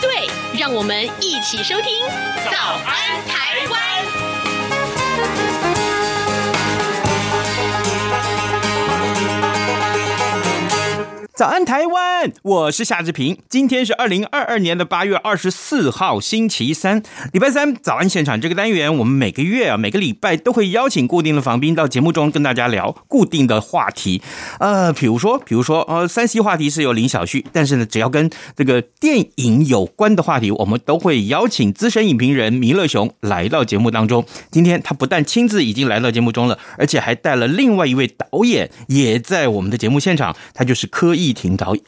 对，让我们一起收听《早安台湾》。早安，台湾！我是夏志平。今天是二零二二年的八月二十四号，星期三，礼拜三。早安现场这个单元，我们每个月啊，每个礼拜都会邀请固定的访宾到节目中跟大家聊固定的话题。呃，比如说，比如说，呃，三 C 话题是由林小旭，但是呢，只要跟这个电影有关的话题，我们都会邀请资深影评人弥勒雄来到节目当中。今天他不但亲自已经来到节目中了，而且还带了另外一位导演也在我们的节目现场，他就是柯易庭导演，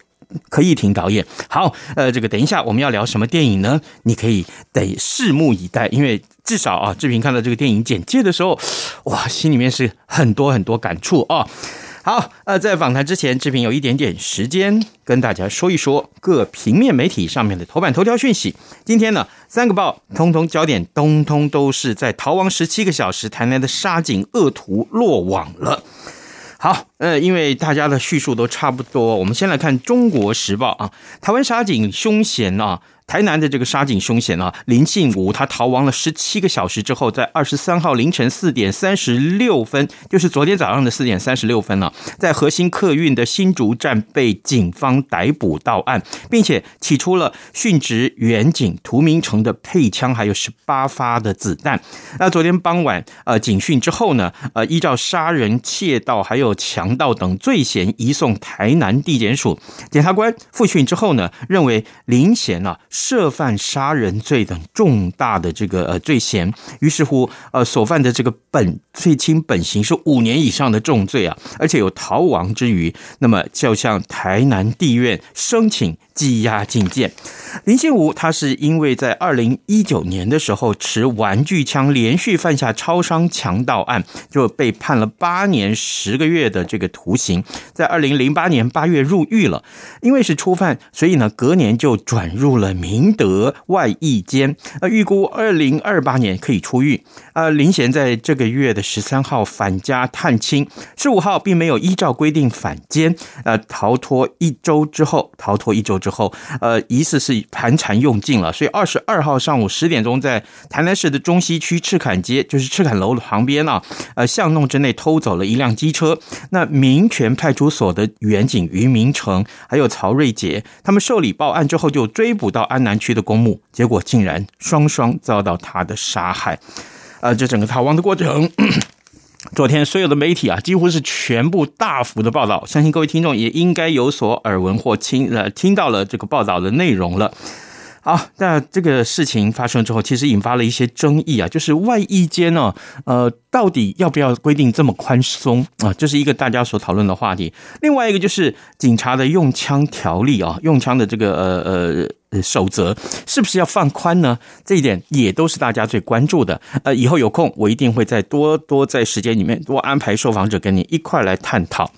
柯易庭导演。好，呃，这个等一下我们要聊什么电影呢？你可以得拭目以待，因为至少啊，志平看到这个电影简介的时候，哇，心里面是很多很多感触啊。好，呃，在访谈之前，志平有一点点时间跟大家说一说各平面媒体上面的头版头条讯息。今天呢，三个报通通焦点，通通都是在逃亡十七个小时，台南的杀警恶徒落网了。好，呃，因为大家的叙述都差不多，我们先来看《中国时报》啊，台湾杀警凶险啊。台南的这个杀警凶嫌啊，林信吾，他逃亡了十七个小时之后，在二十三号凌晨四点三十六分，就是昨天早上的四点三十六分了，在核心客运的新竹站被警方逮捕到案，并且起出了殉职员警涂明成的配枪，还有十八发的子弹。那昨天傍晚，呃，警讯之后呢，呃，依照杀人、窃盗还有强盗等罪嫌移送台南地检署。检察官复讯之后呢，认为林贤啊。涉犯杀人罪等重大的这个呃罪嫌，于是乎呃所犯的这个本最轻本刑是五年以上的重罪啊，而且有逃亡之余，那么就向台南地院申请羁押禁见。林信吾他是因为在二零一九年的时候持玩具枪连续犯下超商强盗案，就被判了八年十个月的这个徒刑，在二零零八年八月入狱了，因为是初犯，所以呢隔年就转入了民。明德外役监，呃，预估二零二八年可以出狱。呃，林贤在这个月的十三号返家探亲，十五号并没有依照规定返监，呃，逃脱一周之后，逃脱一周之后，呃，疑似是盘缠用尽了，所以二十二号上午十点钟，在台南市的中西区赤崁街，就是赤崁楼的旁边啊，呃，巷弄之内偷走了一辆机车。那民权派出所的员警于明成还有曹瑞杰，他们受理报案之后，就追捕到南区的公墓，结果竟然双双遭到他的杀害。呃，这整个逃亡的过程，昨天所有的媒体啊，几乎是全部大幅的报道，相信各位听众也应该有所耳闻或听呃听到了这个报道的内容了。好，那这个事情发生之后，其实引发了一些争议啊，就是外衣间呢，呃，到底要不要规定这么宽松啊？这是一个大家所讨论的话题。另外一个就是警察的用枪条例啊，用枪的这个呃。呃，守则是不是要放宽呢？这一点也都是大家最关注的。呃，以后有空我一定会再多多在时间里面多安排受访者跟你一块来探讨。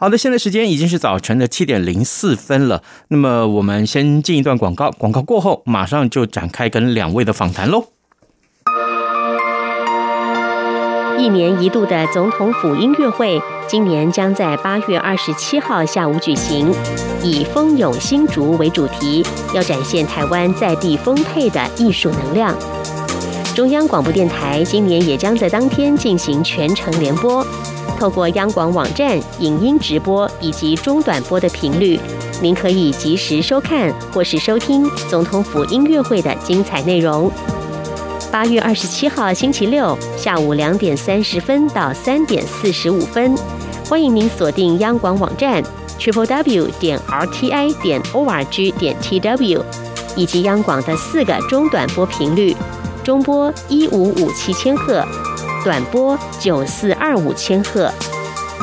好的，现在时间已经是早晨的七点零四分了。那么我们先进一段广告，广告过后马上就展开跟两位的访谈喽。一年一度的总统府音乐会，今年将在八月二十七号下午举行，以“蜂拥新竹”为主题，要展现台湾在地丰沛的艺术能量。中央广播电台今年也将在当天进行全程联播，透过央广网站影音直播以及中短波的频率，您可以及时收看或是收听总统府音乐会的精彩内容。八月二十七号星期六下午两点三十分到三点四十五分，欢迎您锁定央广网站 triple w 点 r t i 点 o r g 点 t w，以及央广的四个中短波频率：中波一五五七千赫，短波九四二五千赫，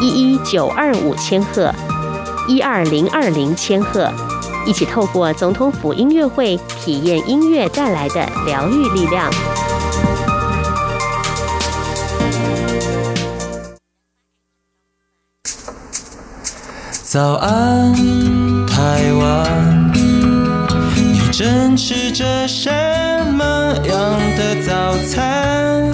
一一九二五千赫，一二零二零千赫，一起透过总统府音乐会体验音乐带来的疗愈力量。早安，台湾，你正吃着什么样的早餐？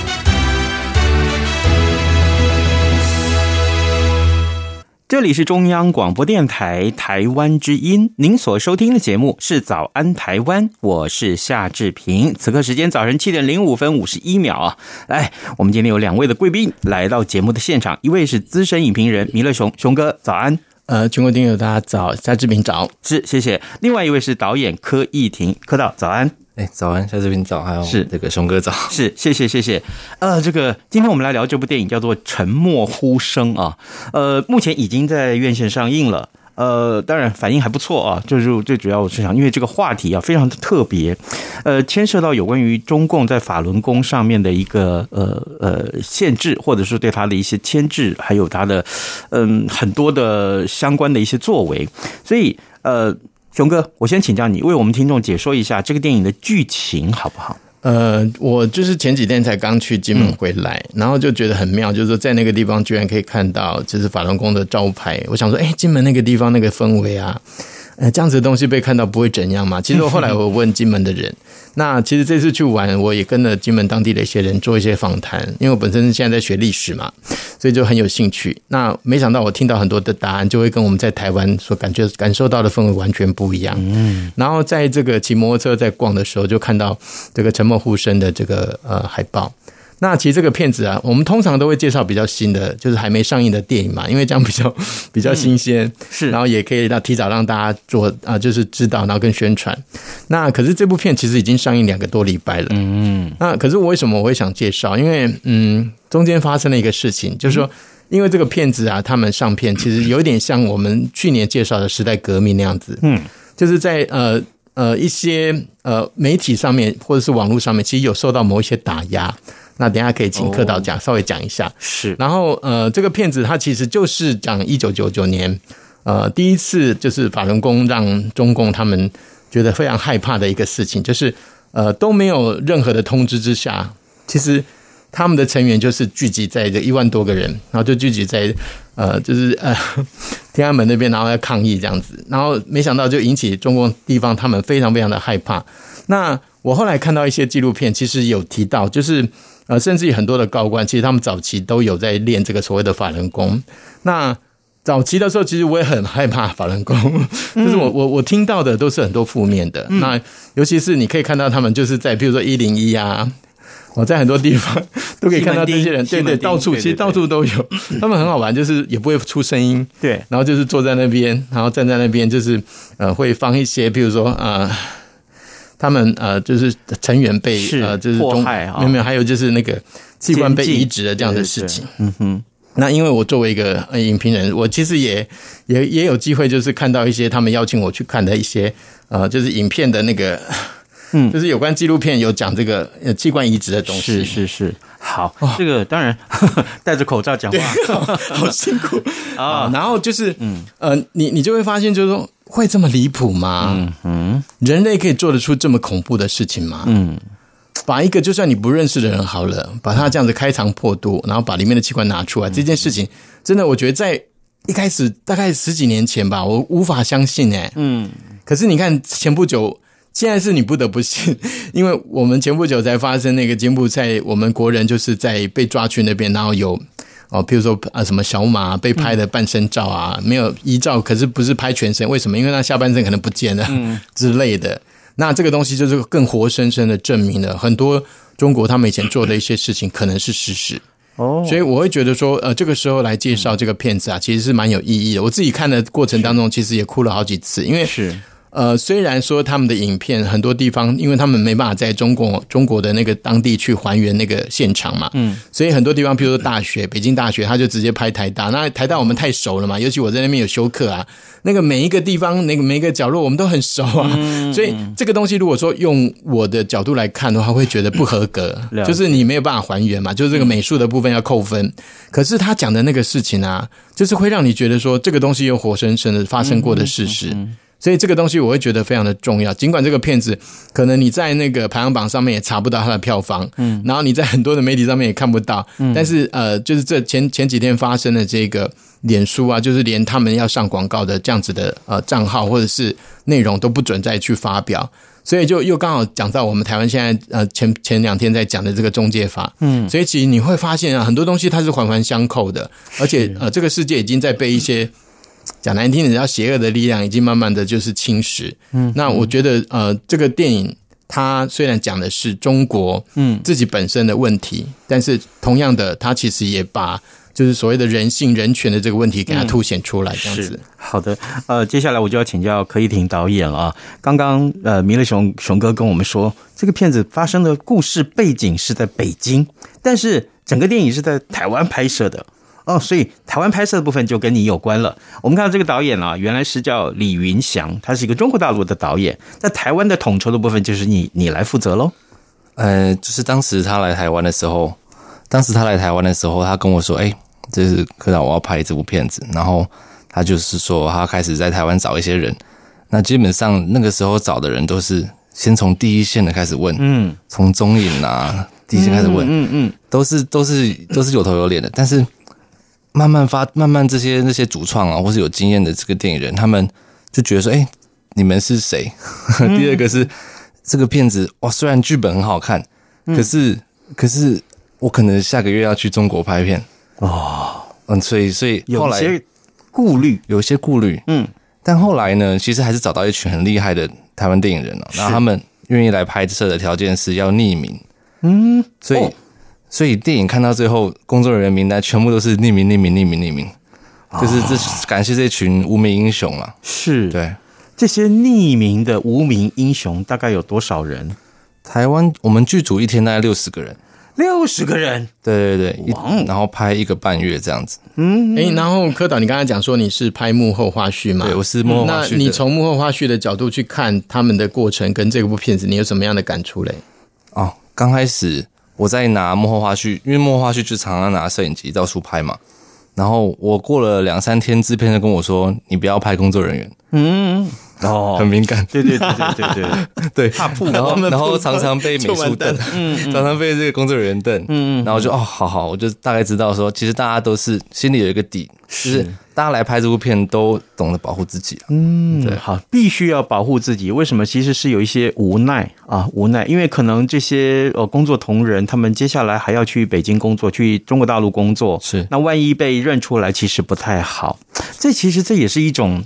这里是中央广播电台台湾之音，您所收听的节目是《早安台湾》，我是夏志平。此刻时间早晨七点零五分五十一秒啊！来，我们今天有两位的贵宾来到节目的现场，一位是资深影评人弥勒熊熊哥，早安。呃，全国听友大家早，夏志平早，是谢谢。另外一位是导演柯易庭，柯导早安。哎，早安，夏志平早，还有是这个熊哥早，是谢谢谢谢。呃，这个今天我们来聊这部电影叫做《沉默呼声》啊，呃，目前已经在院线上映了。呃，当然反应还不错啊，就是最主要我是想，因为这个话题啊非常的特别，呃，牵涉到有关于中共在法轮功上面的一个呃呃限制，或者是对他的一些牵制，还有他的嗯、呃、很多的相关的一些作为，所以呃。熊哥，我先请教你为我们听众解说一下这个电影的剧情好不好？呃，我就是前几天才刚去金门回来，然后就觉得很妙，就是说在那个地方居然可以看到就是法轮功的招牌。我想说，哎，金门那个地方那个氛围啊，呃，这样子的东西被看到不会怎样嘛？其实我后来我问金门的人。那其实这次去玩，我也跟了金门当地的一些人做一些访谈，因为我本身现在在学历史嘛，所以就很有兴趣。那没想到我听到很多的答案，就会跟我们在台湾所感觉感受到的氛围完全不一样。嗯，然后在这个骑摩托车在逛的时候，就看到这个沉默呼声的这个呃海报。那其实这个片子啊，我们通常都会介绍比较新的，就是还没上映的电影嘛，因为这样比较 比较新鲜，嗯、是，然后也可以让提早让大家做啊，就是知道，然后跟宣传。那可是这部片其实已经上映两个多礼拜了，嗯嗯。那可是我为什么我会想介绍？因为嗯，中间发生了一个事情，就是说，因为这个片子啊，他们上片其实有一点像我们去年介绍的时代革命那样子，嗯，就是在呃呃一些呃媒体上面或者是网络上面，其实有受到某一些打压。那等一下可以请柯导讲，稍微讲一下。是，然后呃，这个片子它其实就是讲一九九九年，呃，第一次就是法轮功让中共他们觉得非常害怕的一个事情，就是呃都没有任何的通知之下，其实他们的成员就是聚集在这一万多个人，然后就聚集在呃就是呃 天安门那边，然后要抗议这样子，然后没想到就引起中共地方他们非常非常的害怕。那我后来看到一些纪录片，其实有提到就是。呃，甚至于很多的高官，其实他们早期都有在练这个所谓的法轮功。那早期的时候，其实我也很害怕法轮功，就是我我我听到的都是很多负面的。那尤其是你可以看到他们就是在，比如说一零一啊，我在很多地方 都可以看到这些人，对对，到处其实到处都有。他们很好玩，就是也不会出声音，对，然后就是坐在那边，然后站在那边，就是呃，会放一些，比如说啊。呃他们呃，就是成员被呃，就是中没有没有，还有就是那个器官被移植的这样的事情。嗯哼，那因为我作为一个影评人，我其实也也也有机会，就是看到一些他们邀请我去看的一些呃，就是影片的那个，嗯，就是有关纪录片有讲这个呃器官移植的东西。是是是，好，这个当然 戴着口罩讲话，好，好辛苦 啊。然后就是嗯呃，你你就会发现，就是说。会这么离谱吗？嗯嗯，人类可以做得出这么恐怖的事情吗？嗯，把一个就算你不认识的人好了，把他这样子开肠破肚，然后把里面的器官拿出来，这件事情真的，我觉得在一开始大概十几年前吧，我无法相信哎。嗯，可是你看前不久，现在是你不得不信，因为我们前不久才发生那个柬埔寨，我们国人就是在被抓去那边，然后有。哦，譬如说啊，什么小马被拍的半身照啊，嗯、没有遗照，可是不是拍全身，为什么？因为他下半身可能不见了、嗯、之类的。那这个东西就是更活生生的证明了很多中国他们以前做的一些事情可能是事实。哦，所以我会觉得说，呃，这个时候来介绍这个片子啊，其实是蛮有意义的。我自己看的过程当中，其实也哭了好几次，因为是。呃，虽然说他们的影片很多地方，因为他们没办法在中国中国的那个当地去还原那个现场嘛，嗯，所以很多地方，比如说大学，北京大学，他就直接拍台大。那台大我们太熟了嘛，尤其我在那边有修课啊，那个每一个地方，那个每一个角落，我们都很熟啊。所以这个东西，如果说用我的角度来看的话，会觉得不合格，就是你没有办法还原嘛，就是这个美术的部分要扣分。可是他讲的那个事情啊，就是会让你觉得说，这个东西有活生生的发生过的事实。所以这个东西我会觉得非常的重要。尽管这个片子可能你在那个排行榜上面也查不到它的票房，嗯，然后你在很多的媒体上面也看不到，嗯，但是呃，就是这前前几天发生的这个脸书啊，就是连他们要上广告的这样子的呃账号或者是内容都不准再去发表，所以就又刚好讲到我们台湾现在呃前前两天在讲的这个中介法，嗯，所以其实你会发现啊，很多东西它是环环相扣的，而且呃这个世界已经在被一些。讲难听点，叫邪恶的力量已经慢慢的就是侵蚀。嗯，那我觉得呃，这个电影它虽然讲的是中国嗯自己本身的问题，嗯，但是同样的，它其实也把就是所谓的人性人权的这个问题给它凸显出来。这样子，好的。呃，接下来我就要请教柯一婷导演了啊。刚刚呃，弥勒熊熊哥跟我们说，这个片子发生的故事背景是在北京，但是整个电影是在台湾拍摄的。哦，所以台湾拍摄的部分就跟你有关了。我们看到这个导演啊，原来是叫李云祥，他是一个中国大陆的导演。在台湾的统筹的部分，就是你你来负责喽。呃，就是当时他来台湾的时候，当时他来台湾的时候，他跟我说：“哎，这是科长，我要拍这部片子。”然后他就是说，他开始在台湾找一些人。那基本上那个时候找的人都是先从第一线的开始问，嗯，从中影啊第一线开始问，嗯嗯，都是都是都是有头有脸的，但是。慢慢发，慢慢这些那些主创啊，或是有经验的这个电影人，他们就觉得说：“哎、欸，你们是谁？”嗯、第二个是这个片子哇，虽然剧本很好看，嗯、可是可是我可能下个月要去中国拍片。哦，嗯，所以所以后来有些顾虑，有一些顾虑，嗯，但后来呢，其实还是找到一群很厉害的台湾电影人了，然后他们愿意来拍摄的条件是要匿名，嗯，所以。哦所以电影看到最后，工作人员名单全部都是匿名、匿名、匿名、匿名，就是这感谢这群无名英雄啊！是对这些匿名的无名英雄，大概有多少人？台湾我们剧组一天大概六十个人，六十个人，对对对，然后拍一个半月这样子。嗯，哎，然后柯导，你刚才讲说你是拍幕后花絮嘛？对，我是幕后花絮。那你从幕后花絮的角度去看他们的过程，跟这部片子，你有什么样的感触嘞？哦，刚开始。我在拿幕后花絮，因为幕后花絮就常常拿摄影机到处拍嘛。然后我过了两三天，制片就跟我说：“你不要拍工作人员。”嗯，哦，很敏感。对对对对对对。对，怕曝光，然后 然后常常被美术瞪，嗯，常常被这个工作人员瞪，嗯嗯，然后就哦，好好，我就大概知道说，其实大家都是心里有一个底，是。大家来拍这部片都懂得保护自己啊，嗯，对，好，必须要保护自己。为什么？其实是有一些无奈啊，无奈，因为可能这些呃工作同仁，他们接下来还要去北京工作，去中国大陆工作，是。那万一被认出来，其实不太好。这其实这也是一种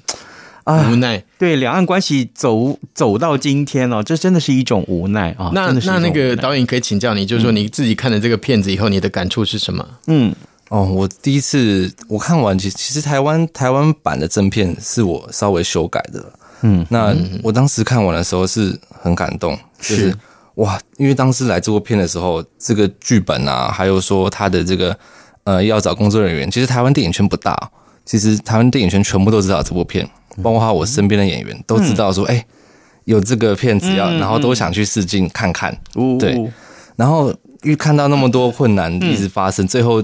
啊无奈。对，两岸关系走走到今天哦，这真的是一种无奈啊。那那那个导演可以请教你，就是说你自己看了这个片子以后，你的感触是什么？嗯。哦，我第一次我看完，其其实台湾台湾版的正片是我稍微修改的，嗯，那我当时看完的时候是很感动，就是，是哇，因为当时来这部片的时候，这个剧本啊，还有说他的这个呃要找工作人员，其实台湾电影圈不大，其实台湾电影圈全部都知道这部片，包括我身边的演员都知道说，哎、嗯欸，有这个片子要，然后都想去试镜看看，嗯、对，然后因为看到那么多困难一直发生，嗯、最后。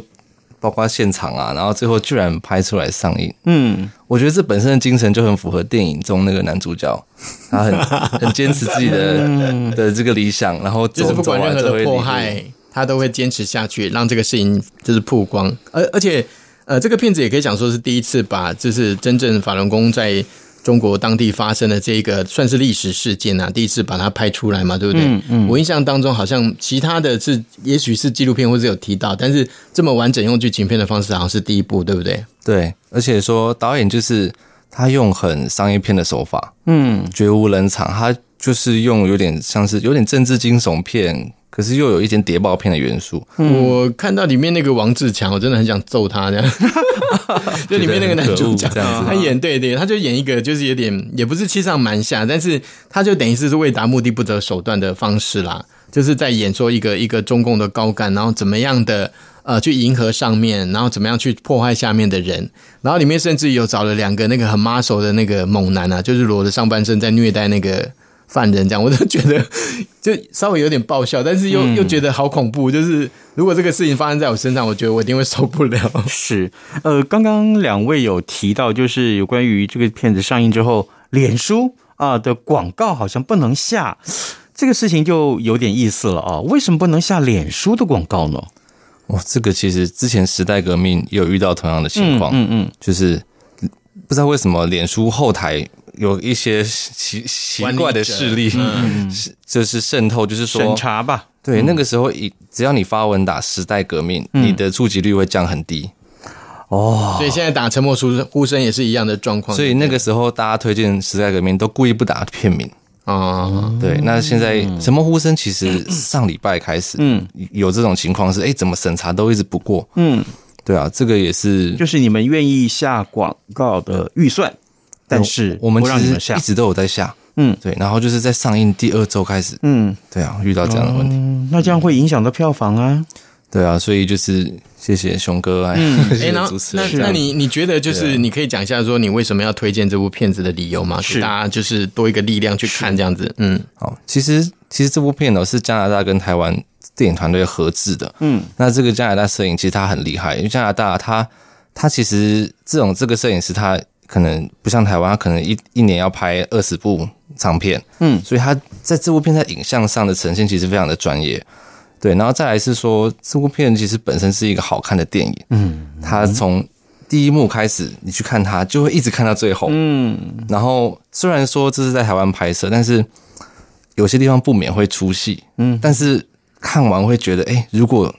包括现场啊，然后最后居然拍出来上映。嗯，我觉得这本身的精神就很符合电影中那个男主角，他很 很坚持自己的的这个理想，然后就是不管任何的迫害，他都会坚持下去，让这个事情就是曝光。而而且，呃，这个片子也可以讲说是第一次把就是真正法轮功在。中国当地发生的这个算是历史事件啊，第一次把它拍出来嘛，对不对？嗯嗯。我印象当中好像其他的是，也许是纪录片或者有提到，但是这么完整用剧情片的方式，好像是第一部，对不对？对，而且说导演就是他用很商业片的手法，嗯，绝无冷场，他就是用有点像是有点政治惊悚片。可是又有一点谍报片的元素。我看到里面那个王志强，我真的很想揍他这样。就里面那个男主角，他演对对，他就演一个就是有点也不是欺上瞒下，但是他就等于是是为达目的不择手段的方式啦，就是在演说一个一个中共的高干，然后怎么样的呃去迎合上面，然后怎么样去破坏下面的人，然后里面甚至有找了两个那个很 muscle 的那个猛男啊，就是裸着上半身在虐待那个。犯人这样，我都觉得 就稍微有点爆笑，但是又又觉得好恐怖。就是如果这个事情发生在我身上，我觉得我一定会受不了。是，呃，刚刚两位有提到，就是有关于这个片子上映之后，脸书啊的广告好像不能下，这个事情就有点意思了啊。为什么不能下脸书的广告呢？哇，这个其实之前时代革命有遇到同样的情况，嗯嗯，就是不知道为什么脸书后台有一些奇奇怪的势力，嗯，就是渗透，就是说审查吧。对，那个时候一只要你发文打时代革命，你的触及率会降很低。哦，所以现在打沉默呼声也是一样的状况。所以那个时候大家推荐时代革命都故意不打片名。啊，对，那现在沉默呼声其实上礼拜开始，嗯，有这种情况是，哎，怎么审查都一直不过，嗯，对啊，这个也是，就是你们愿意下广告的预算，但是我们其实一直都有在下，嗯，对，然后就是在上映第二周开始，嗯，对啊，遇到这样的问题，那这样会影响到票房啊。对啊，所以就是谢谢熊哥啊，嗯，谢谢主持人。那那你你觉得就是你可以讲一下说你为什么要推荐这部片子的理由吗？是给大家就是多一个力量去看这样子。嗯，好，其实其实这部片呢是加拿大跟台湾电影团队合制的。嗯，那这个加拿大摄影其实他很厉害，因为加拿大他他其实这种这个摄影师他可能不像台湾，他可能一一年要拍二十部长片。嗯，所以他在这部片在影像上的呈现其实非常的专业。对，然后再来是说，这部片其实本身是一个好看的电影。嗯，他从第一幕开始，你去看它，就会一直看到最后。嗯，然后虽然说这是在台湾拍摄，但是有些地方不免会出戏。嗯，但是看完会觉得，哎，如果。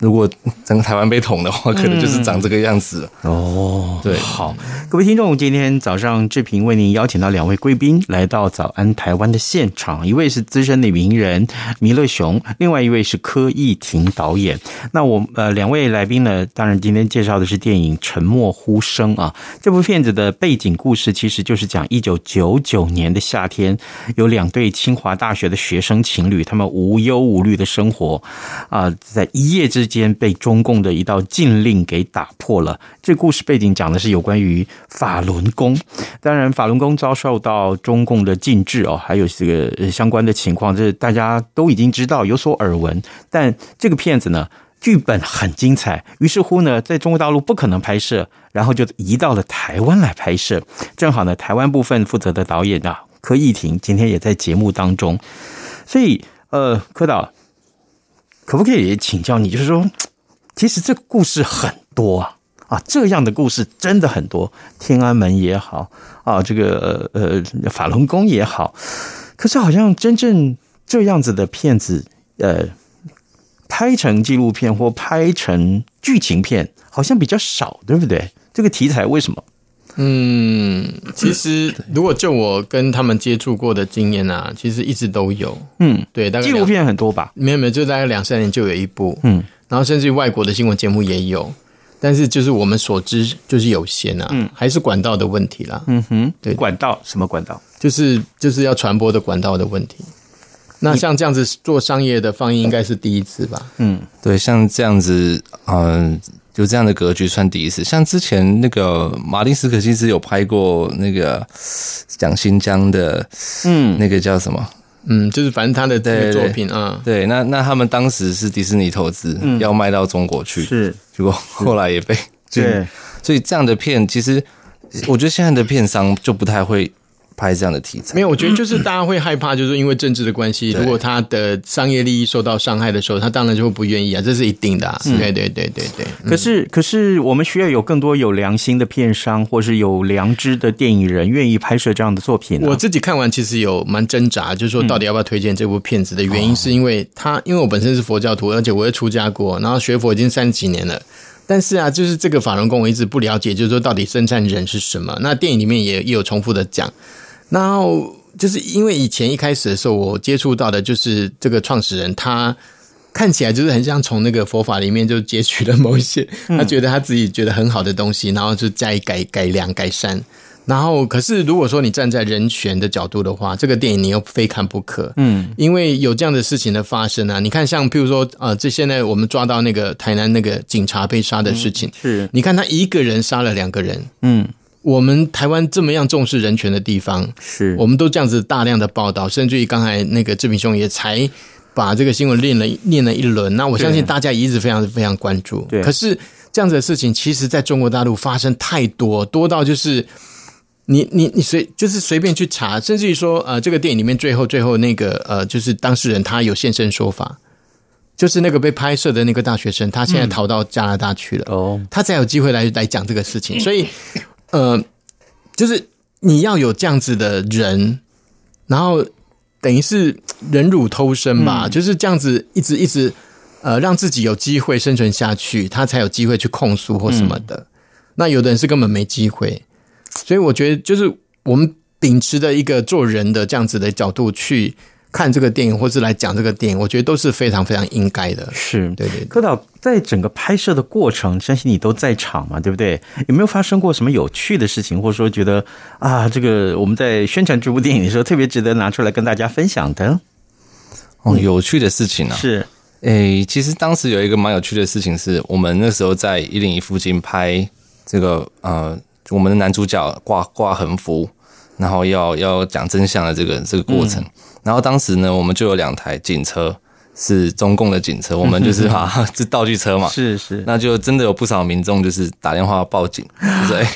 如果整个台湾被捅的话，可能就是长这个样子哦。对，好，各位听众，今天早上志平为您邀请到两位贵宾来到早安台湾的现场，一位是资深的名人弥勒雄，另外一位是柯易庭导演。那我呃两位来宾呢，当然今天介绍的是电影《沉默呼声》啊。这部片子的背景故事其实就是讲一九九九年的夏天，有两对清华大学的学生情侣，他们无忧无虑的生活啊，在一夜之间被中共的一道禁令给打破了。这故事背景讲的是有关于法轮功，当然法轮功遭受到中共的禁制哦，还有这个相关的情况，这大家都已经知道，有所耳闻。但这个片子呢，剧本很精彩，于是乎呢，在中国大陆不可能拍摄，然后就移到了台湾来拍摄。正好呢，台湾部分负责的导演啊，柯易庭今天也在节目当中，所以呃，柯导。可不可以请教你？就是说，其实这个故事很多啊，啊，这样的故事真的很多。天安门也好啊，这个呃法轮功也好，可是好像真正这样子的片子，呃，拍成纪录片或拍成剧情片，好像比较少，对不对？这个题材为什么？嗯，其实如果就我跟他们接触过的经验啊，其实一直都有。嗯，对，大概纪录片很多吧？没有没有，就大概两三年就有一部。嗯，然后甚至于外国的新闻节目也有，但是就是我们所知就是有限啊。嗯，还是管道的问题啦。嗯哼，对，管道什么管道？就是就是要传播的管道的问题。那像这样子做商业的放映应该是第一次吧？嗯，对，像这样子，嗯。有这样的格局算第一次，像之前那个马丁斯科西斯有拍过那个讲新疆的，嗯，那个叫什么？嗯，就是反正他的这个作品啊，对，那那他们当时是迪士尼投资，嗯，要卖到中国去，是，结果后来也被，对，所以这样的片，其实我觉得现在的片商就不太会。拍这样的题材，没有，我觉得就是大家会害怕，就是因为政治的关系，如果他的商业利益受到伤害的时候，他当然就会不愿意啊，这是一定的啊。对对对对对。可是可是，我们需要有更多有良心的片商，或是有良知的电影人，愿意拍摄这样的作品。我自己看完，其实有蛮挣扎，就是说到底要不要推荐这部片子的原因，是因为他，因为我本身是佛教徒，而且我也出家过，然后学佛已经三十几年了。但是啊，就是这个法轮功，我一直不了解，就是说到底生产人是什么？那电影里面也也有重复的讲。然后就是因为以前一开始的时候，我接触到的就是这个创始人，他看起来就是很像从那个佛法里面就截取了某一些，他觉得他自己觉得很好的东西，然后就加以改改良改善。然后，可是如果说你站在人权的角度的话，这个电影你又非看不可。嗯，因为有这样的事情的发生啊，你看像譬如说，呃，这现在我们抓到那个台南那个警察被杀的事情，是你看他一个人杀了两个人，嗯。我们台湾这么样重视人权的地方，是。我们都这样子大量的报道，甚至于刚才那个志平兄也才把这个新闻念了念了一轮。那我相信大家也一直非常非常关注。对，可是这样子的事情，其实在中国大陆发生太多，多到就是你你你随就是随便去查，甚至于说呃，这个电影里面最后最后那个呃，就是当事人他有现身说法，就是那个被拍摄的那个大学生，他现在逃到加拿大去了，哦、嗯，他才有机会来来讲这个事情，所以呃，就是你要有这样子的人，然后等于是忍辱偷生吧，嗯、就是这样子一直一直呃，让自己有机会生存下去，他才有机会去控诉或什么的。嗯、那有的人是根本没机会。所以我觉得，就是我们秉持的一个做人的这样子的角度去看这个电影，或是来讲这个电影，我觉得都是非常非常应该的。是，对对，对。柯导在整个拍摄的过程，相信你都在场嘛，对不对？有没有发生过什么有趣的事情，或者说觉得啊，这个我们在宣传这部电影的时候，特别值得拿出来跟大家分享的？哦，有趣的事情啊，是。诶，其实当时有一个蛮有趣的事情，是我们那时候在一零一附近拍这个呃。我们的男主角挂挂横幅，然后要要讲真相的这个这个过程。嗯、然后当时呢，我们就有两台警车，是中共的警车，我们就是哈，是道具车嘛。是是，那就真的有不少民众就是打电话报警，说哎，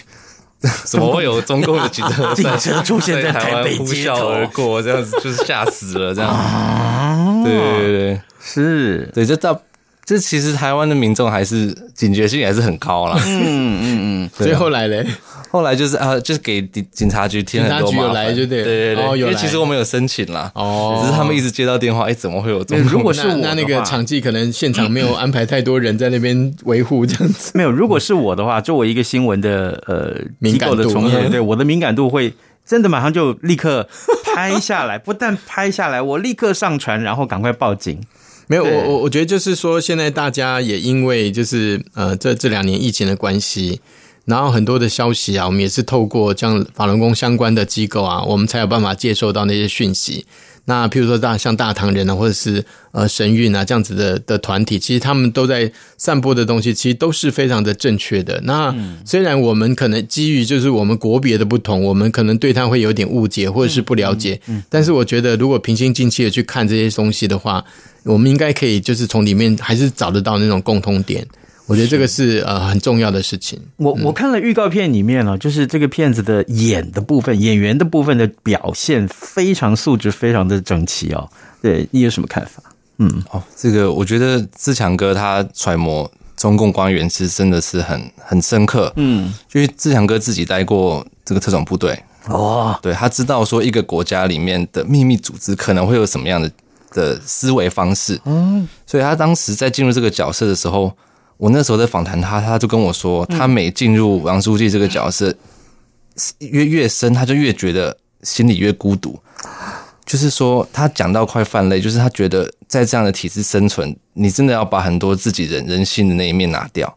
怎么会有中共的警车 警车出现在台湾呼啸而过？这样子就是吓死了，这样。啊、对对对，是对，就到。这其实台湾的民众还是警觉性还是很高啦。嗯嗯嗯，所以后来嘞，后来就是啊，就是给警察局添很多麻烦。来就对，对对对，哦、有因为其实我们有申请啦，哦，只是他们一直接到电话，哎，怎么会有这种？如果是我那那个场记，可能现场没有安排太多人在那边维护这样子。没有，如果是我的话，作为一个新闻的呃机构的从业人，对 我的敏感度会真的马上就立刻拍下来，不但拍下来，我立刻上传，然后赶快报警。没有，我我我觉得就是说，现在大家也因为就是呃这这两年疫情的关系，然后很多的消息啊，我们也是透过像法轮功相关的机构啊，我们才有办法接受到那些讯息。那譬如说大像大唐人啊，或者是呃神韵啊这样子的的团体，其实他们都在散播的东西，其实都是非常的正确的。那虽然我们可能基于就是我们国别的不同，我们可能对他会有点误解或者是不了解，但是我觉得如果平心静气的去看这些东西的话，我们应该可以，就是从里面还是找得到那种共通点。我觉得这个是呃很重要的事情。我我看了预告片里面了，就是这个片子的演的部分，演员的部分的表现非常素质非常的整齐哦。对，你有什么看法？嗯，哦，这个我觉得志强哥他揣摩中共官员是真的是很很深刻。嗯，因为志强哥自己待过这个特种部队哦，对，他知道说一个国家里面的秘密组织可能会有什么样的。的思维方式，嗯，所以他当时在进入这个角色的时候，我那时候在访谈他，他就跟我说，他每进入王书记这个角色，越越深，他就越觉得心里越孤独。就是说，他讲到快泛泪，就是他觉得在这样的体制生存，你真的要把很多自己人人性的那一面拿掉，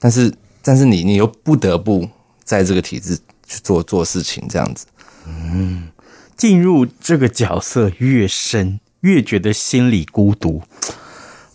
但是，但是你你又不得不在这个体制去做做事情，这样子，嗯，进入这个角色越深。越觉得心里孤独，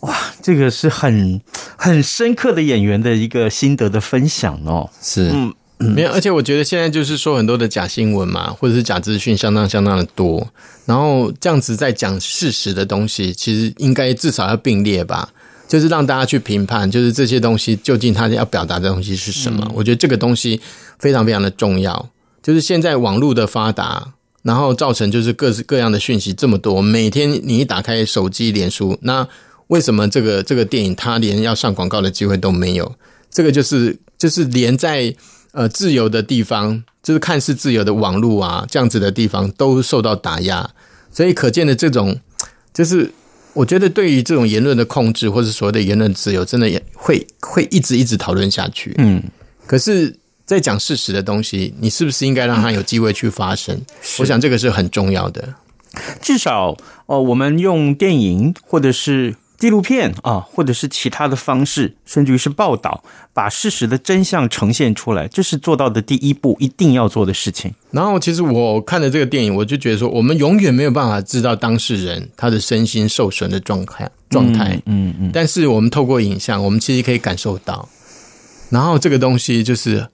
哇，这个是很很深刻的演员的一个心得的分享哦。是，嗯，没有，而且我觉得现在就是说很多的假新闻嘛，或者是假资讯，相当相当的多。然后这样子在讲事实的东西，其实应该至少要并列吧，就是让大家去评判，就是这些东西究竟他要表达的东西是什么。嗯。我觉得这个东西非常非常的重要。就是现在网络的发达。然后造成就是各式各样的讯息这么多，每天你一打开手机、脸书，那为什么这个这个电影它连要上广告的机会都没有？这个就是就是连在呃自由的地方，就是看似自由的网络啊这样子的地方都受到打压，所以可见的这种就是我觉得对于这种言论的控制或是所谓的言论自由，真的也会会一直一直讨论下去。嗯，可是。在讲事实的东西，你是不是应该让他有机会去发生？我想这个是很重要的。至少，哦，我们用电影或者是纪录片啊，或者是其他的方式，甚至于是报道，把事实的真相呈现出来，这是做到的第一步，一定要做的事情。然后，其实我看了这个电影，我就觉得说，我们永远没有办法知道当事人他的身心受损的状态状态。嗯嗯，嗯。但是我们透过影像，我们其实可以感受到。然后这个东西就是。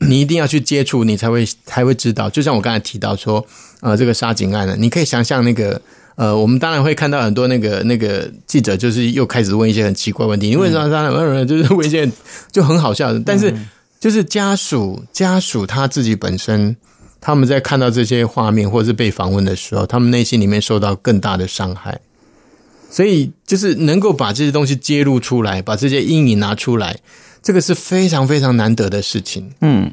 你一定要去接触，你才会才会知道。就像我刚才提到说，呃，这个杀警案呢，你可以想象那个，呃，我们当然会看到很多那个那个记者，就是又开始问一些很奇怪问题。你为什么杀人？就是问一些就很好笑的。但是就是家属家属他自己本身，他们在看到这些画面或者是被访问的时候，他们内心里面受到更大的伤害。所以，就是能够把这些东西揭露出来，把这些阴影拿出来，这个是非常非常难得的事情。嗯。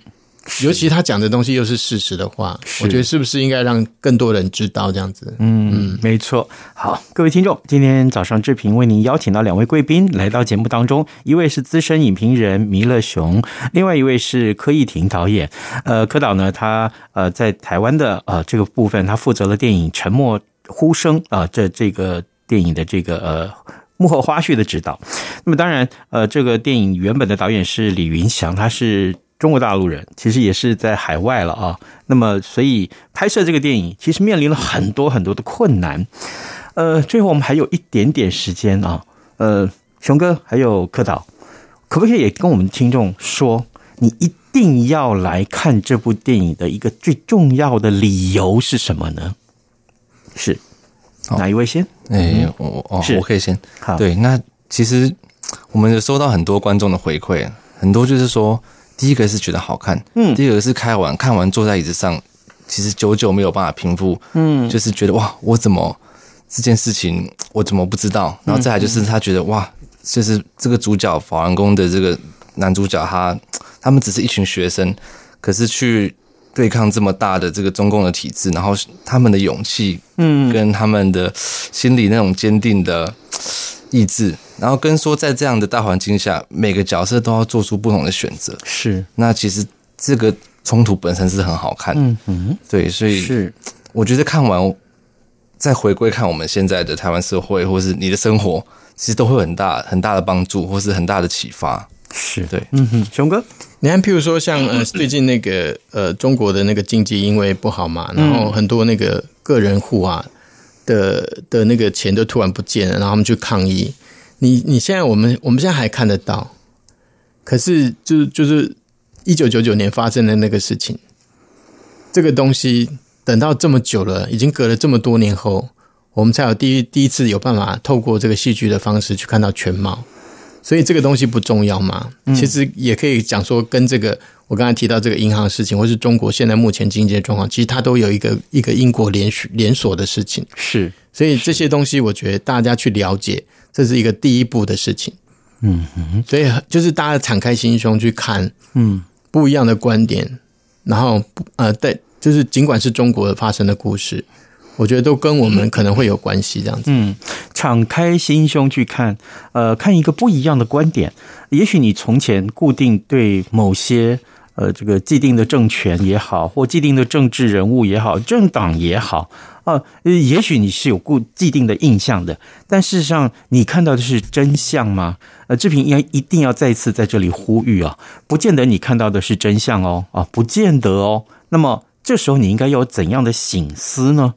尤其他讲的东西又是事实的话，我觉得是不是应该让更多人知道这样子？嗯嗯，没错。好，各位听众，今天早上志平为您邀请到两位贵宾来到节目当中，一位是资深影评人弥勒雄，另外一位是柯易庭导演。呃，柯导呢，他呃在台湾的呃这个部分，他负责了电影《沉默呼声》啊、呃，这这个电影的这个呃幕后花絮的指导。那么当然，呃，这个电影原本的导演是李云祥，他是。中国大陆人其实也是在海外了啊，那么所以拍摄这个电影其实面临了很多很多的困难。呃，最后我们还有一点点时间啊，呃，熊哥还有柯导，可不可以也跟我们听众说，你一定要来看这部电影的一个最重要的理由是什么呢？是哪一位先？哎，我哦，我可以先。好，对，那其实我们有收到很多观众的回馈，很多就是说。第一个是觉得好看，嗯，第二个是看完看完坐在椅子上，其实久久没有办法平复，嗯，就是觉得哇，我怎么这件事情我怎么不知道？然后再来就是他觉得哇，就是这个主角法轮功的这个男主角他他们只是一群学生，可是去对抗这么大的这个中共的体制，然后他们的勇气，嗯，跟他们的心里那种坚定的意志。然后跟说，在这样的大环境下，每个角色都要做出不同的选择。是，那其实这个冲突本身是很好看的。嗯嗯，对，所以是，我觉得看完再回归看我们现在的台湾社会，或是你的生活，其实都会很大很大的帮助，或是很大的启发。是对，嗯哼，熊哥，你看，譬如说像呃最近那个呃中国的那个经济因为不好嘛，然后很多那个个人户啊的的那个钱都突然不见了，然后他们去抗议。你你现在我们我们现在还看得到，可是就就是一九九九年发生的那个事情，这个东西等到这么久了，已经隔了这么多年后，我们才有第一第一次有办法透过这个戏剧的方式去看到全貌。所以这个东西不重要吗？其实也可以讲说，跟这个我刚才提到这个银行的事情，或是中国现在目前经济的状况，其实它都有一个一个因果连续连锁的事情。是，所以这些东西，我觉得大家去了解。这是一个第一步的事情，嗯哼，所以就是大家敞开心胸去看，嗯，不一样的观点，然后呃，对，就是尽管是中国发生的故事，我觉得都跟我们可能会有关系，这样子，嗯，敞开心胸去看，呃，看一个不一样的观点，也许你从前固定对某些呃这个既定的政权也好，或既定的政治人物也好，政党也好。呃，也许你是有固既定的印象的，但事实上你看到的是真相吗？呃，志平应一定要再一次在这里呼吁啊，不见得你看到的是真相哦，啊，不见得哦。那么这时候你应该有怎样的省思呢？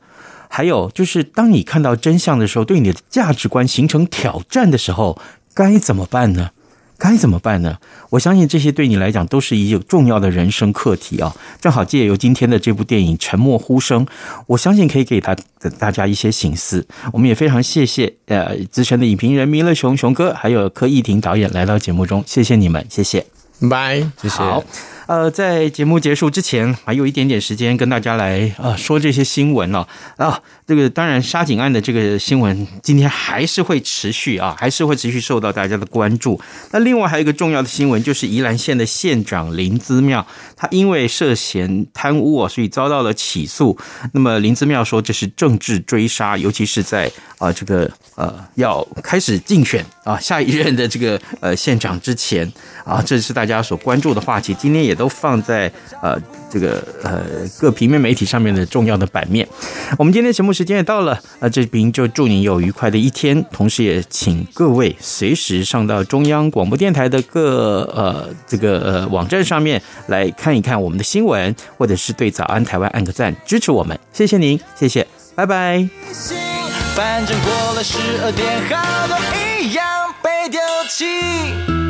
还有就是，当你看到真相的时候，对你的价值观形成挑战的时候，该怎么办呢？该怎么办呢？我相信这些对你来讲都是一个重要的人生课题啊！正好借由今天的这部电影《沉默呼声》，我相信可以给他大家一些省思。我们也非常谢谢呃资深的影评人弥勒熊熊哥，还有柯易庭导演来到节目中，谢谢你们，谢谢，拜，谢谢。好。呃，在节目结束之前，还有一点点时间跟大家来呃说这些新闻了啊，这个当然，沙井案的这个新闻今天还是会持续啊，还是会持续受到大家的关注。那另外还有一个重要的新闻，就是宜兰县的县长林姿妙，他因为涉嫌贪污啊，所以遭到了起诉。那么林姿妙说这是政治追杀，尤其是在啊这个呃要开始竞选啊下一任的这个呃县长之前啊，这是大家所关注的话题。今天也。都放在呃这个呃各平面媒体上面的重要的版面。我们今天节目时间也到了，呃，这边就祝您有愉快的一天，同时也请各位随时上到中央广播电台的各呃这个呃网站上面来看一看我们的新闻，或者是对早安台湾按个赞支持我们，谢谢您，谢谢，拜拜。反正过了十二点，好多一样被丢弃。